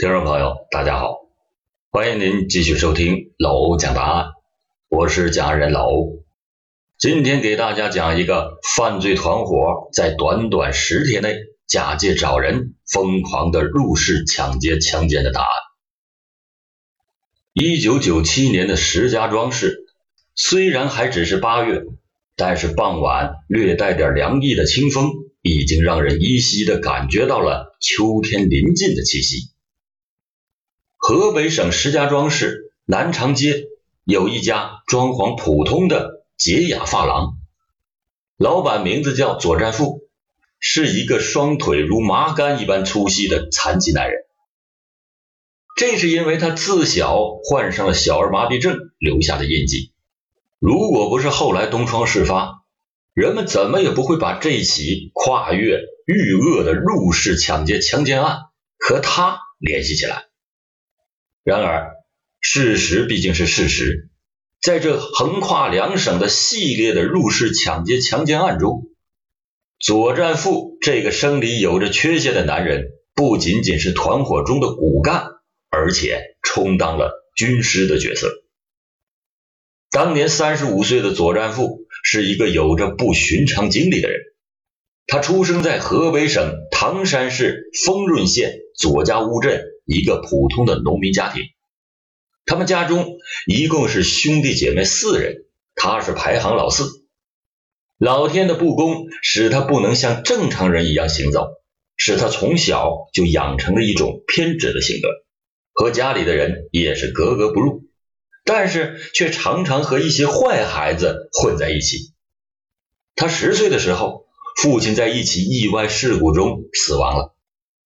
听众朋友，大家好，欢迎您继续收听老欧讲答案，我是讲人老欧。今天给大家讲一个犯罪团伙在短短十天内假借找人，疯狂的入室抢劫、强奸的答案。一九九七年的石家庄市，虽然还只是八月，但是傍晚略带点凉意的清风，已经让人依稀的感觉到了秋天临近的气息。河北省石家庄市南长街有一家装潢普通的洁雅发廊，老板名字叫左占富，是一个双腿如麻杆一般粗细的残疾男人。这是因为他自小患上了小儿麻痹症留下的印记。如果不是后来东窗事发，人们怎么也不会把这起跨越豫鄂的入室抢劫强奸案和他联系起来。然而，事实毕竟是事实，在这横跨两省的系列的入室抢劫强奸案中，左占富这个生理有着缺陷的男人，不仅仅是团伙中的骨干，而且充当了军师的角色。当年三十五岁的左占富是一个有着不寻常经历的人，他出生在河北省唐山市丰润县左家坞镇。一个普通的农民家庭，他们家中一共是兄弟姐妹四人，他是排行老四。老天的不公使他不能像正常人一样行走，使他从小就养成了一种偏执的性格，和家里的人也是格格不入，但是却常常和一些坏孩子混在一起。他十岁的时候，父亲在一起意外事故中死亡了，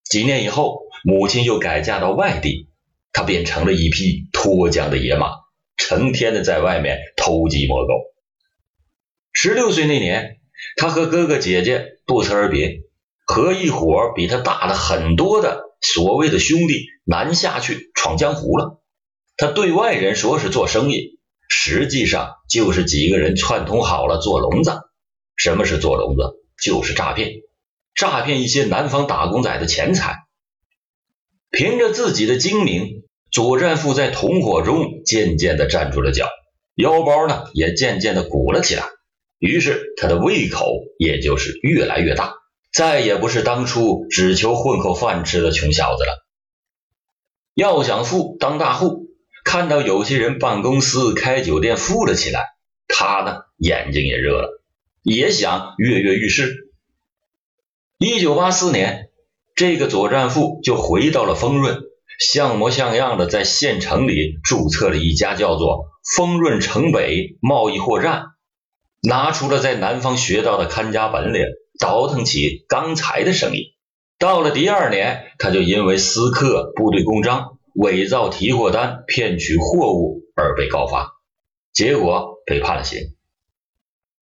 几年以后。母亲又改嫁到外地，他便成了一匹脱缰的野马，成天的在外面偷鸡摸狗。十六岁那年，他和哥哥姐姐不辞而别，和一伙比他大了很多的所谓的兄弟南下去闯江湖了。他对外人说是做生意，实际上就是几个人串通好了做聋子。什么是做聋子？就是诈骗，诈骗一些南方打工仔的钱财。凭着自己的精明，左占富在同伙中渐渐地站住了脚，腰包呢也渐渐地鼓了起来。于是他的胃口也就是越来越大，再也不是当初只求混口饭吃的穷小子了。要想富当大户，看到有些人办公司、开酒店富了起来，他呢眼睛也热了，也想跃跃欲试。一九八四年。这个左占富就回到了丰润，像模像样的在县城里注册了一家叫做丰润城北贸易货站，拿出了在南方学到的看家本领，倒腾起钢材的生意。到了第二年，他就因为私刻部队公章、伪造提货单、骗取货物而被告发，结果被判了刑。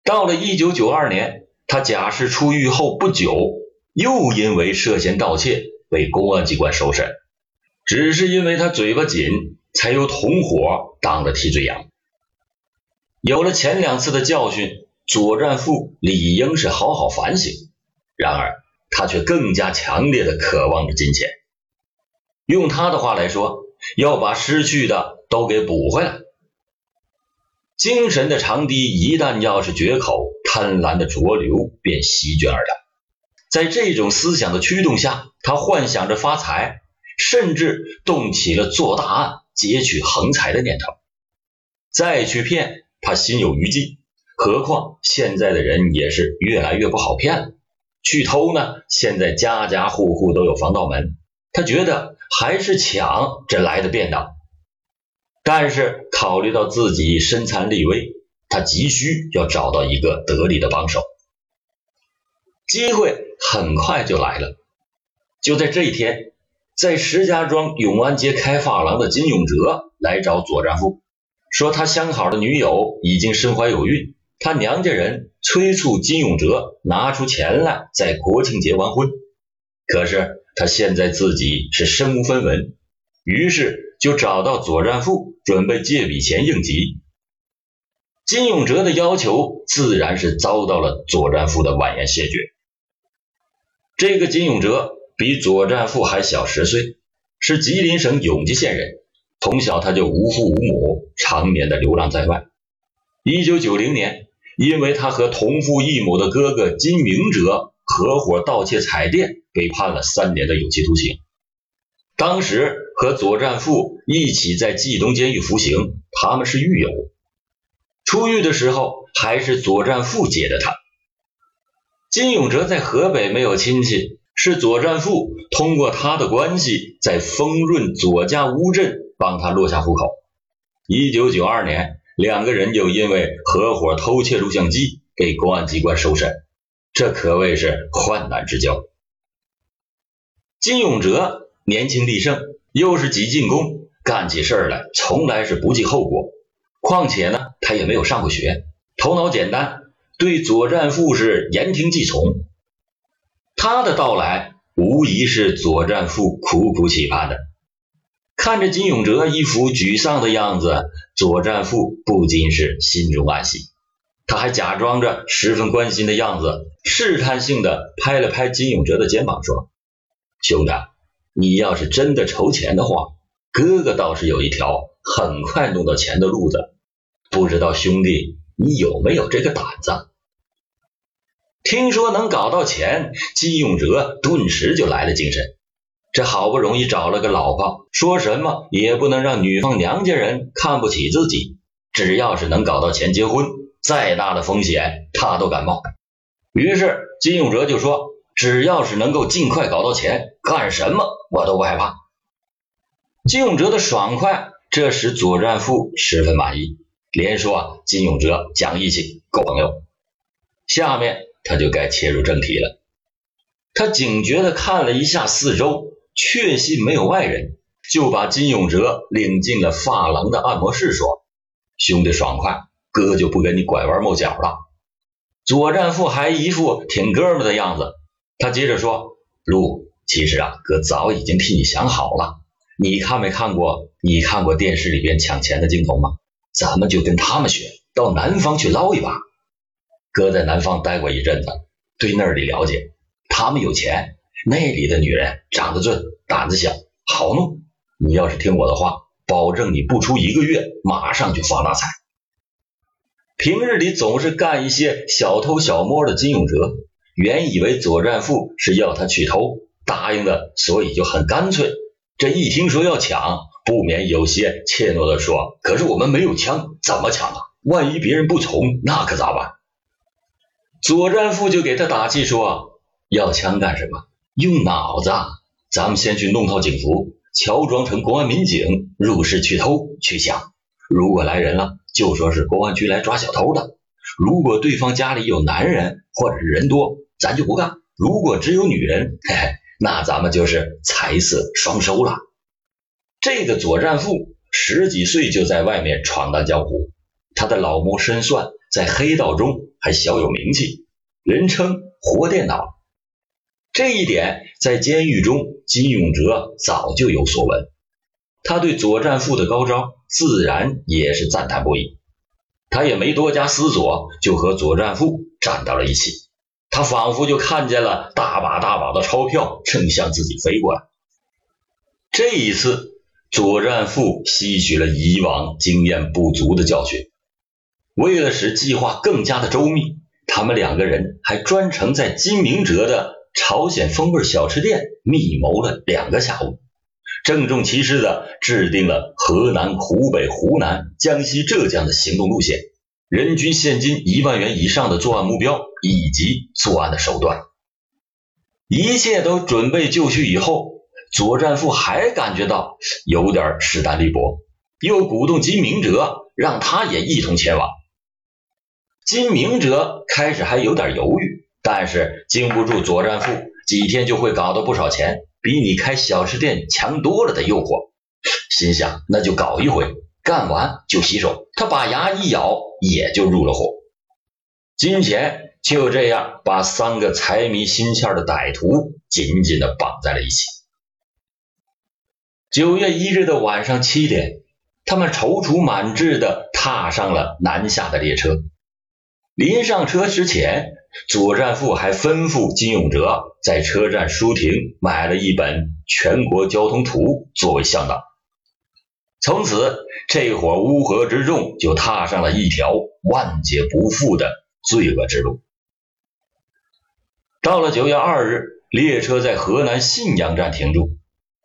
到了一九九二年，他假释出狱后不久。又因为涉嫌盗窃被公安机关收审，只是因为他嘴巴紧，才由同伙当了替罪羊。有了前两次的教训，左占富理应是好好反省，然而他却更加强烈的渴望着金钱。用他的话来说，要把失去的都给补回来。精神的长堤一旦要是决口，贪婪的浊流便席卷而来。在这种思想的驱动下，他幻想着发财，甚至动起了做大案、劫取横财的念头。再去骗，他心有余悸。何况现在的人也是越来越不好骗了。去偷呢，现在家家户户都有防盗门，他觉得还是抢这来的便当。但是考虑到自己身残力微，他急需要找到一个得力的帮手。机会。很快就来了。就在这一天，在石家庄永安街开发廊的金永哲来找左占富，说他相好的女友已经身怀有孕，他娘家人催促金永哲拿出钱来在国庆节完婚。可是他现在自己是身无分文，于是就找到左占富，准备借笔钱应急。金永哲的要求自然是遭到了左占富的婉言谢绝。这个金永哲比左占富还小十岁，是吉林省永吉县人。从小他就无父无母，常年的流浪在外。一九九零年，因为他和同父异母的哥哥金明哲合伙盗窃彩电，被判了三年的有期徒刑。当时和左占富一起在冀东监狱服刑，他们是狱友。出狱的时候，还是左占富接的他。金永哲在河北没有亲戚，是左占富通过他的关系，在丰润左家乌镇。帮他落下户口。一九九二年，两个人就因为合伙偷窃录像机被公安机关收审，这可谓是患难之交。金永哲年轻力盛，又是挤进宫，干起事来从来是不计后果。况且呢，他也没有上过学，头脑简单，对左战富是言听计从。他的到来，无疑是左战富苦苦期盼的。看着金永哲一副沮丧的样子，左占富不禁是心中暗喜。他还假装着十分关心的样子，试探性的拍了拍金永哲的肩膀，说：“兄弟，你要是真的筹钱的话，哥哥倒是有一条很快弄到钱的路子，不知道兄弟你有没有这个胆子？”听说能搞到钱，金永哲顿时就来了精神。这好不容易找了个老婆，说什么也不能让女方娘家人看不起自己。只要是能搞到钱结婚，再大的风险他都敢冒。于是金永哲就说：“只要是能够尽快搞到钱，干什么我都不害怕。”金永哲的爽快，这使左占富十分满意，连说啊：“金永哲讲义气，够朋友。”下面他就该切入正题了。他警觉地看了一下四周。确信没有外人，就把金永哲领进了发廊的按摩室，说：“兄弟爽快，哥就不跟你拐弯抹角了。”左战富还一副挺哥们的样子，他接着说：“路，其实啊，哥早已经替你想好了。你看没看过？你看过电视里边抢钱的镜头吗？咱们就跟他们学，到南方去捞一把。哥在南方待过一阵子，对那里了解，他们有钱。”那里的女人长得俊，胆子小，好弄。你要是听我的话，保证你不出一个月，马上就发大财。平日里总是干一些小偷小摸的金永哲，原以为左占富是要他去偷，答应的，所以就很干脆。这一听说要抢，不免有些怯懦的说：“可是我们没有枪，怎么抢啊？万一别人不从，那可咋办？”左占富就给他打气说：“要枪干什么？”用脑子，咱们先去弄套警服，乔装成公安民警入室去偷去抢。如果来人了，就说是公安局来抓小偷的。如果对方家里有男人或者是人多，咱就不干。如果只有女人，嘿嘿，那咱们就是财色双收了。这个左占富十几岁就在外面闯荡江湖，他的老谋深算在黑道中还小有名气，人称活电脑。这一点在监狱中，金永哲早就有所闻。他对左战富的高招，自然也是赞叹不已。他也没多加思索，就和左战富站到了一起。他仿佛就看见了大把大把的钞票正向自己飞过来。这一次，左战富吸取了以往经验不足的教训。为了使计划更加的周密，他们两个人还专程在金明哲的。朝鲜风味小吃店密谋了两个下午，郑重其事的制定了河南、湖北、湖南、江西、浙江的行动路线，人均现金一万元以上的作案目标以及作案的手段。一切都准备就绪以后，左战富还感觉到有点势单力薄，又鼓动金明哲让他也一同前往。金明哲开始还有点犹豫。但是经不住左战富几天就会搞到不少钱，比你开小吃店强多了的诱惑，心想那就搞一回，干完就洗手。他把牙一咬，也就入了伙。金钱就这样把三个财迷心窍的歹徒紧紧的绑在了一起。九月一日的晚上七点，他们踌躇满志的踏上了南下的列车。临上车之前。左占富还吩咐金永哲在车站书亭买了一本全国交通图作为向导。从此，这伙乌合之众就踏上了一条万劫不复的罪恶之路。到了九月二日，列车在河南信阳站停住。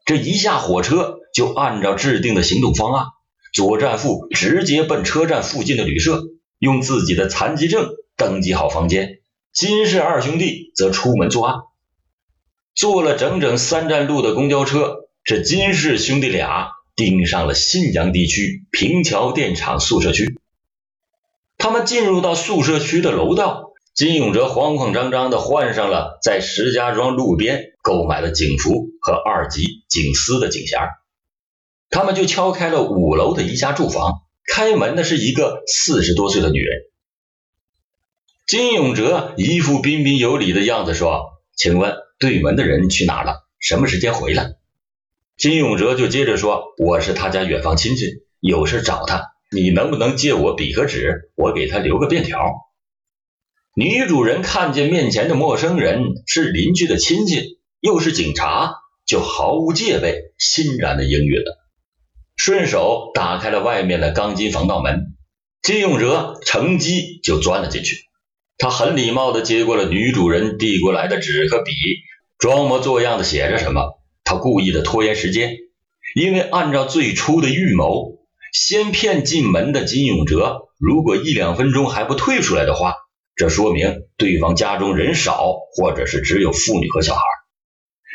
这一下火车，就按照制定的行动方案，左战富直接奔车站附近的旅社，用自己的残疾证登记好房间。金氏二兄弟则出门作案。坐了整整三站路的公交车，这金氏兄弟俩盯上了信阳地区平桥电厂宿舍区。他们进入到宿舍区的楼道。金永哲慌慌张张地换上了在石家庄路边购买的警服和二级警司的警衔，他们就敲开了五楼的一家住房。开门的是一个四十多岁的女人。金永哲一副彬彬有礼的样子说：“请问对门的人去哪了？什么时间回来？”金永哲就接着说：“我是他家远房亲戚，有事找他，你能不能借我笔和纸，我给他留个便条？”女主人看见面前的陌生人是邻居的亲戚，又是警察，就毫无戒备，欣然的应允了，顺手打开了外面的钢筋防盗门。金永哲乘机就钻了进去。他很礼貌的接过了女主人递过来的纸和笔，装模作样的写着什么。他故意的拖延时间，因为按照最初的预谋，先骗进门的金永哲，如果一两分钟还不退出来的话。这说明对方家中人少，或者是只有妇女和小孩。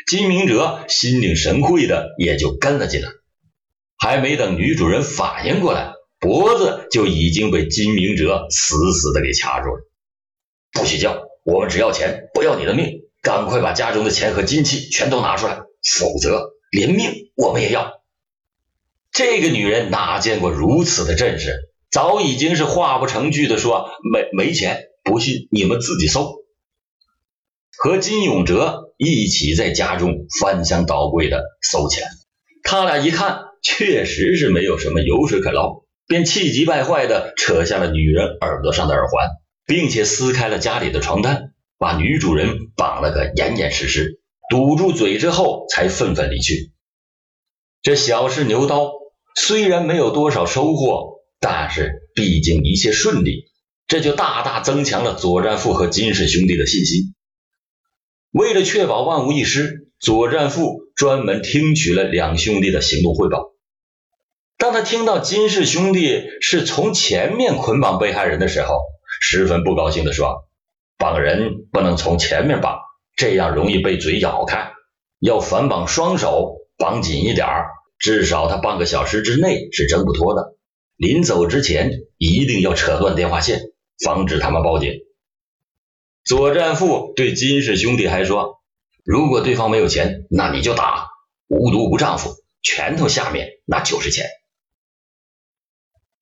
金明哲心领神会的也就跟了进来。还没等女主人反应过来，脖子就已经被金明哲死死的给掐住了。不许叫！我们只要钱，不要你的命！赶快把家中的钱和金器全都拿出来，否则连命我们也要！这个女人哪见过如此的阵势，早已经是话不成句的说：“没没钱。”不信你们自己搜，和金永哲一起在家中翻箱倒柜的搜钱。他俩一看，确实是没有什么油水可捞，便气急败坏的扯下了女人耳朵上的耳环，并且撕开了家里的床单，把女主人绑了个严严实实，堵住嘴之后，才愤愤离去。这小试牛刀虽然没有多少收获，但是毕竟一切顺利。这就大大增强了左战富和金氏兄弟的信心。为了确保万无一失，左战富专门听取了两兄弟的行动汇报。当他听到金氏兄弟是从前面捆绑被害人的时候，十分不高兴地说：“绑人不能从前面绑，这样容易被嘴咬开。要反绑双手，绑紧一点儿，至少他半个小时之内是挣不脱的。临走之前，一定要扯断电话线。”防止他们报警。左战富对金氏兄弟还说：“如果对方没有钱，那你就打。无毒无丈夫，拳头下面那就是钱。”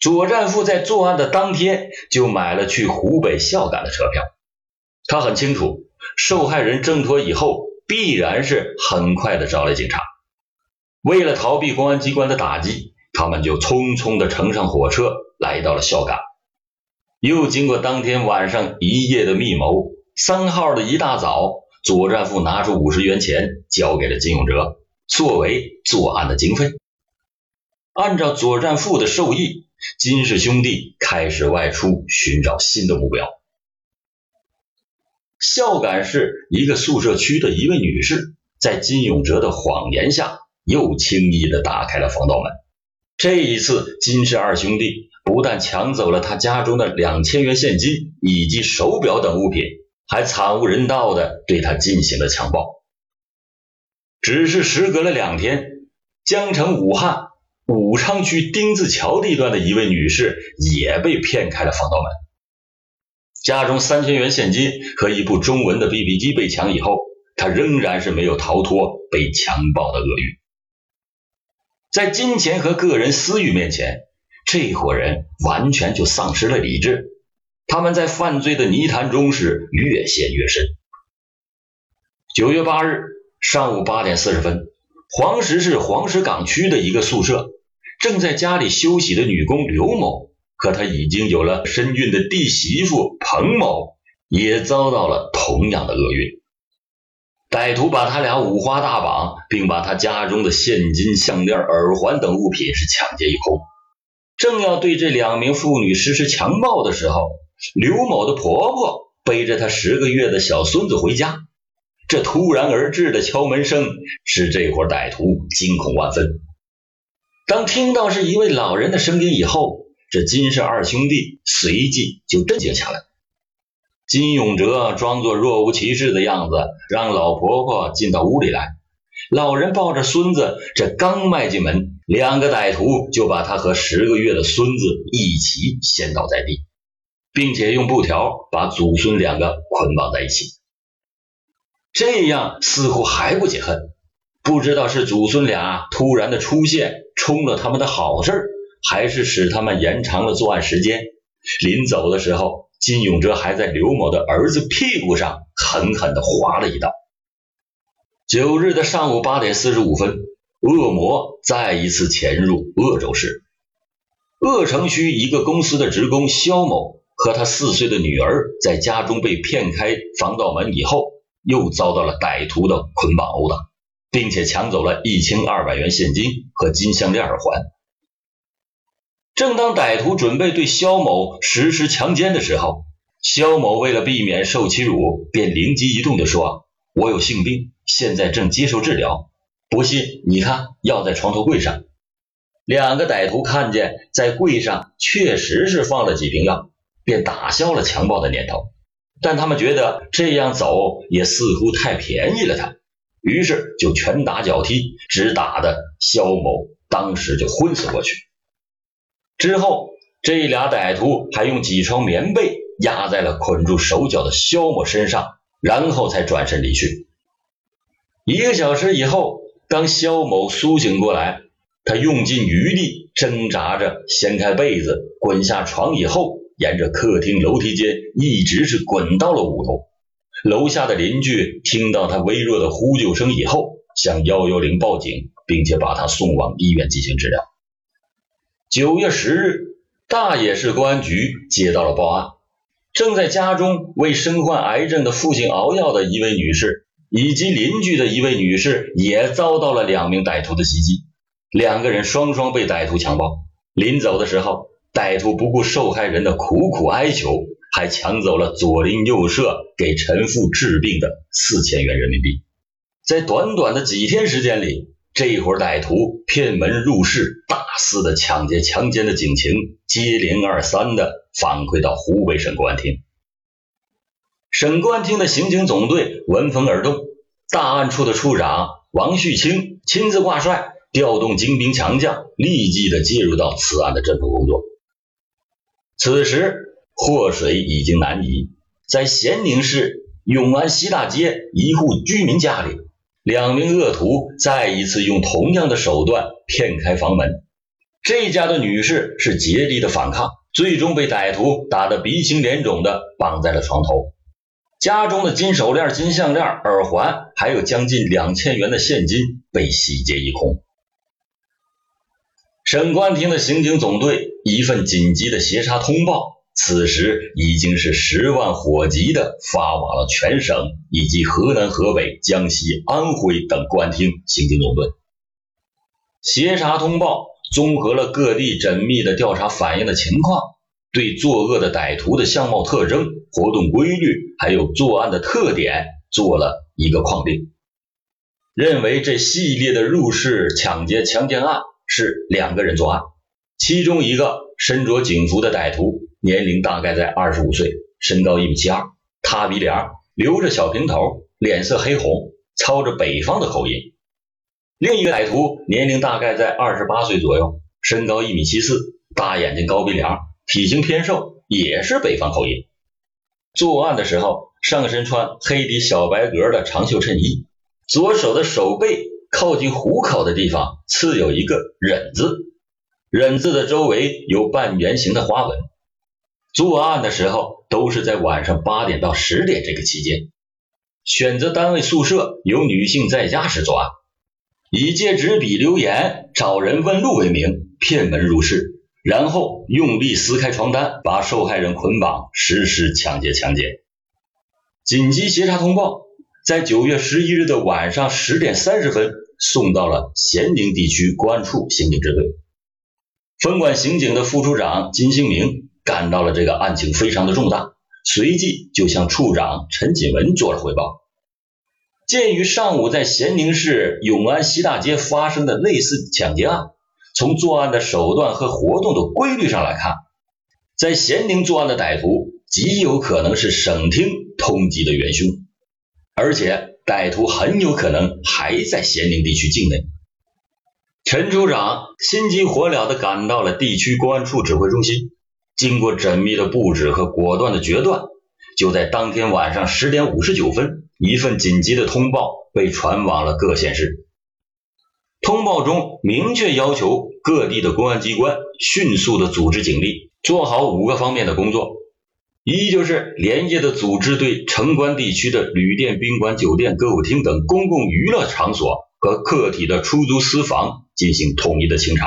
左战富在作案的当天就买了去湖北孝感的车票。他很清楚，受害人挣脱以后，必然是很快的找来警察。为了逃避公安机关的打击，他们就匆匆的乘上火车，来到了孝感。又经过当天晚上一夜的密谋，三号的一大早，左战富拿出五十元钱交给了金永哲，作为作案的经费。按照左战富的授意，金氏兄弟开始外出寻找新的目标。孝感市一个宿舍区的一位女士，在金永哲的谎言下，又轻易的打开了防盗门。这一次，金氏二兄弟。不但抢走了他家中的两千元现金以及手表等物品，还惨无人道的对他进行了强暴。只是时隔了两天，江城武汉武昌区丁字桥地段的一位女士也被骗开了防盗门，家中三千元现金和一部中文的 BB 机被抢以后，她仍然是没有逃脱被强暴的厄运。在金钱和个人私欲面前。这伙人完全就丧失了理智，他们在犯罪的泥潭中是越陷越深。九月八日上午八点四十分，黄石市黄石岗区的一个宿舍，正在家里休息的女工刘某和她已经有了身孕的弟媳妇彭某，也遭到了同样的厄运。歹徒把他俩五花大绑，并把他家中的现金、项链、耳环等物品是抢劫一空。正要对这两名妇女实施强暴的时候，刘某的婆婆背着她十个月的小孙子回家。这突然而至的敲门声使这伙歹徒惊恐万分。当听到是一位老人的声音以后，这金氏二兄弟随即就镇静下来。金永哲装作若无其事的样子，让老婆婆进到屋里来。老人抱着孙子，这刚迈进门，两个歹徒就把他和十个月的孙子一起掀倒在地，并且用布条把祖孙两个捆绑在一起。这样似乎还不解恨，不知道是祖孙俩突然的出现冲了他们的好事，还是使他们延长了作案时间。临走的时候。金永哲还在刘某的儿子屁股上狠狠地划了一刀。九日的上午八点四十五分，恶魔再一次潜入鄂州市鄂城区一个公司的职工肖某和他四岁的女儿在家中被骗开防盗门以后，又遭到了歹徒的捆绑殴打，并且抢走了一千二百元现金和金项链耳环。正当歹徒准备对肖某实施强奸的时候，肖某为了避免受欺辱，便灵机一动地说：“我有性病，现在正接受治疗。不信，你看，药在床头柜上。”两个歹徒看见在柜上确实是放了几瓶药，便打消了强暴的念头。但他们觉得这样走也似乎太便宜了他，于是就拳打脚踢，只打的肖某当时就昏死过去。之后，这俩歹徒还用几床棉被压在了捆住手脚的肖某身上，然后才转身离去。一个小时以后，当肖某苏醒过来，他用尽余力挣扎着掀开被子，滚下床以后，沿着客厅楼梯间一直是滚到了五楼。楼下的邻居听到他微弱的呼救声以后，向幺幺零报警，并且把他送往医院进行治疗。九月十日，大冶市公安局接到了报案，正在家中为身患癌症的父亲熬药的一位女士，以及邻居的一位女士，也遭到了两名歹徒的袭击，两个人双双被歹徒强暴。临走的时候，歹徒不顾受害人的苦苦哀求，还抢走了左邻右舍给陈父治病的四千元人民币。在短短的几天时间里，这伙歹徒骗门入室、大肆的抢劫、强奸的警情接连二三的反馈到湖北省公安厅。省公安厅的刑警总队闻风而动，大案处的处长王旭清亲自挂帅，调动精兵强将，立即的介入到此案的侦破工作。此时祸水已经南移，在咸宁市永安西大街一户居民家里。两名恶徒再一次用同样的手段骗开房门，这家的女士是竭力的反抗，最终被歹徒打得鼻青脸肿的绑在了床头。家中的金手链、金项链、耳环，还有将近两千元的现金被洗劫一空。省公安厅的刑警总队一份紧急的协查通报。此时已经是十万火急的发往了全省以及河南、河北、江西、安徽等公安厅刑警总队。协查通报综合了各地缜密的调查反映的情况，对作恶的歹徒的相貌特征、活动规律，还有作案的特点做了一个框定，认为这系列的入室抢劫强奸案是两个人作案，其中一个身着警服的歹徒。年龄大概在二十五岁，身高一米七二，塌鼻梁，留着小平头，脸色黑红，操着北方的口音。另一个歹徒年龄大概在二十八岁左右，身高一米七四，大眼睛，高鼻梁，体型偏瘦，也是北方口音。作案的时候，上身穿黑底小白格的长袖衬衣，左手的手背靠近虎口的地方刺有一个忍字，忍字的周围有半圆形的花纹。作案的时候都是在晚上八点到十点这个期间，选择单位宿舍有女性在家时作案，以借纸笔留言找人问路为名骗门入室，然后用力撕开床单，把受害人捆绑实施抢劫强奸。紧急协查通报，在九月十一日的晚上十点三十分送到了咸宁地区公安处刑警支队。分管刑警的副处长金兴明感到了这个案情非常的重大，随即就向处长陈锦文做了汇报。鉴于上午在咸宁市永安西大街发生的类似抢劫案，从作案的手段和活动的规律上来看，在咸宁作案的歹徒极有可能是省厅通缉的元凶，而且歹徒很有可能还在咸宁地区境内。陈处长心急火燎地赶到了地区公安处指挥中心，经过缜密的布置和果断的决断。就在当天晚上十点五十九分，一份紧急的通报被传往了各县市。通报中明确要求各地的公安机关迅速的组织警力，做好五个方面的工作：一就是连夜的组织对城关地区的旅店、宾馆、酒店、歌舞厅等公共娱乐场所和客体的出租私房进行统一的清查；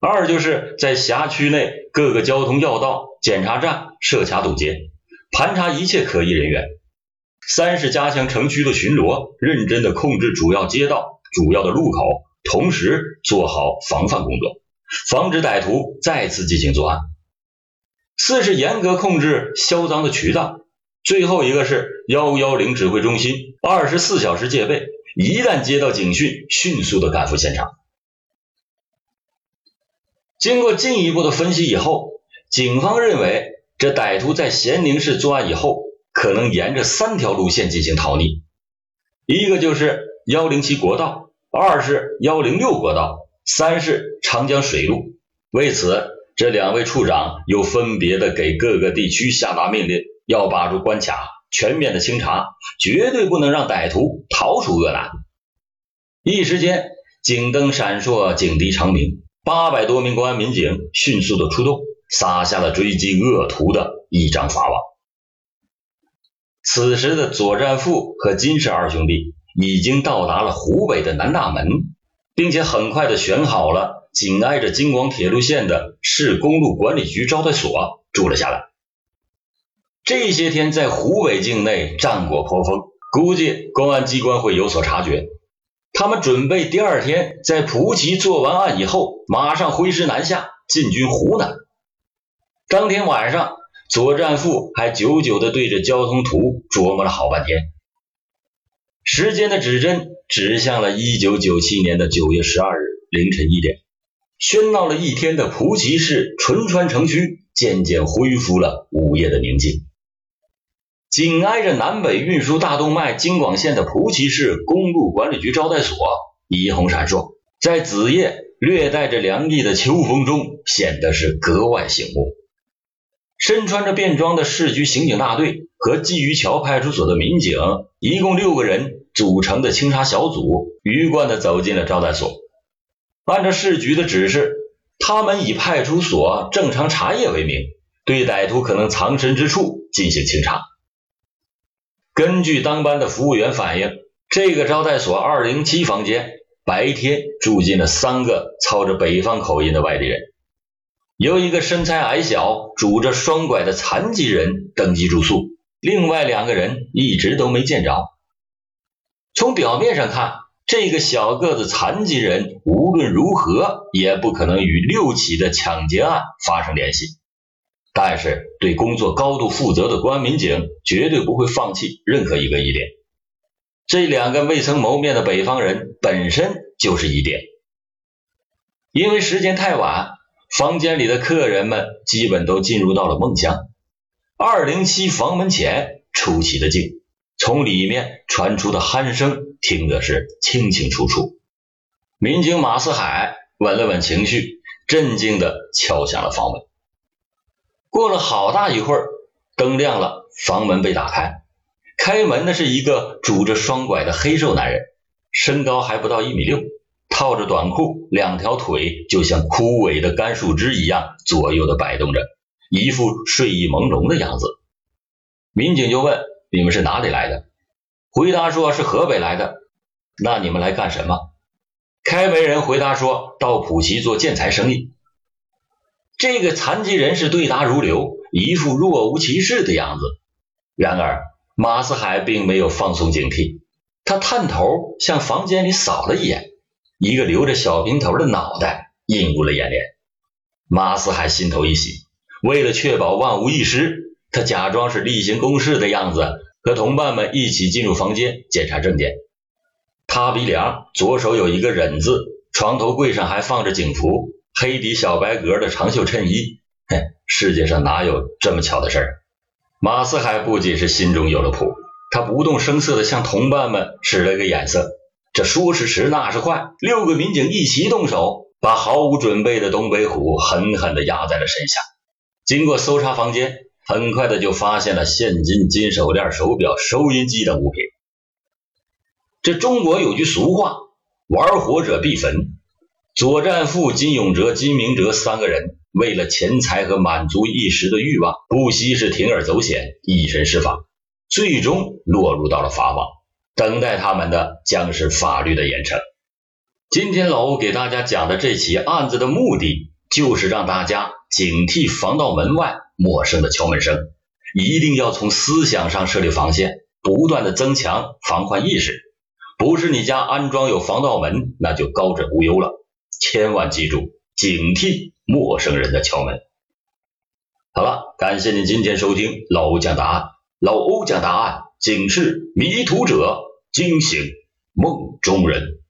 二就是在辖区内各个交通要道、检查站设卡堵截。盘查一切可疑人员。三是加强城区的巡逻，认真的控制主要街道、主要的路口，同时做好防范工作，防止歹徒再次进行作案。四是严格控制销赃的渠道。最后一个是幺幺零指挥中心二十四小时戒备，一旦接到警讯，迅速的赶赴现场。经过进一步的分析以后，警方认为。这歹徒在咸宁市作案以后，可能沿着三条路线进行逃匿，一个就是幺零七国道，二是幺零六国道，三是长江水路。为此，这两位处长又分别的给各个地区下达命令，要把住关卡，全面的清查，绝对不能让歹徒逃出恶难。一时间，警灯闪烁，警笛长鸣，八百多名公安民警迅速的出动。撒下了追击恶徒的一张法网。此时的左占富和金氏二兄弟已经到达了湖北的南大门，并且很快的选好了紧挨着京广铁路线的市公路管理局招待所住了下来。这些天在湖北境内战果颇丰，估计公安机关会有所察觉。他们准备第二天在蒲圻做完案以后，马上挥师南下，进军湖南。当天晚上，左占富还久久地对着交通图琢磨了好半天。时间的指针指向了一九九七年的九月十二日凌晨一点，喧闹了一天的蒲圻市淳川城区渐渐恢复了午夜的宁静。紧挨着南北运输大动脉京广线的蒲圻市公路管理局招待所，霓虹闪烁，在子夜略带着凉意的秋风中，显得是格外醒目。身穿着便装的市局刑警大队和鲫鱼桥派出所的民警，一共六个人组成的清查小组，鱼贯的走进了招待所。按照市局的指示，他们以派出所正常查业为名，对歹徒可能藏身之处进行清查。根据当班的服务员反映，这个招待所二零七房间白天住进了三个操着北方口音的外地人。由一个身材矮小、拄着双拐的残疾人登记住宿，另外两个人一直都没见着。从表面上看，这个小个子残疾人无论如何也不可能与六起的抢劫案发生联系。但是，对工作高度负责的公安民警绝对不会放弃任何一个疑点。这两个未曾谋面的北方人本身就是疑点，因为时间太晚。房间里的客人们基本都进入到了梦乡。二零七房门前出奇的静，从里面传出的鼾声听的是清清楚楚。民警马四海稳了稳情绪，镇静的敲响了房门。过了好大一会儿，灯亮了，房门被打开。开门的是一个拄着双拐的黑瘦男人，身高还不到一米六。套着短裤，两条腿就像枯萎的干树枝一样左右的摆动着，一副睡意朦胧的样子。民警就问：“你们是哪里来的？”回答说是河北来的。那你们来干什么？开门人回答说到普吉做建材生意。这个残疾人是对答如流，一副若无其事的样子。然而马四海并没有放松警惕，他探头向房间里扫了一眼，一个留着小平头的脑袋映入了眼帘。马四海心头一喜，为了确保万无一失，他假装是例行公事的样子，和同伴们一起进入房间检查证件。他鼻梁左手有一个忍字，床头柜上还放着警服，黑底小白格的长袖衬衣。嘿，世界上哪有这么巧的事儿？马四海不仅是心中有了谱，他不动声色地向同伴们使了个眼色。这说时迟，那时快，六个民警一齐动手，把毫无准备的东北虎狠狠地压在了身下。经过搜查房间，很快的就发现了现金、金手链、手表、收音机等物品。这中国有句俗话：“玩火者必焚。”左战富、金永哲、金明哲三个人。为了钱财和满足一时的欲望，不惜是铤而走险，以身试法，最终落入到了法网。等待他们的将是法律的严惩。今天老欧给大家讲的这起案子的目的，就是让大家警惕防盗门外陌生的敲门声，一定要从思想上设立防线，不断的增强防患意识。不是你家安装有防盗门，那就高枕无忧了。千万记住，警惕。陌生人的敲门。好了，感谢您今天收听老欧讲答案。老欧讲答案，警示迷途者，惊醒梦中人。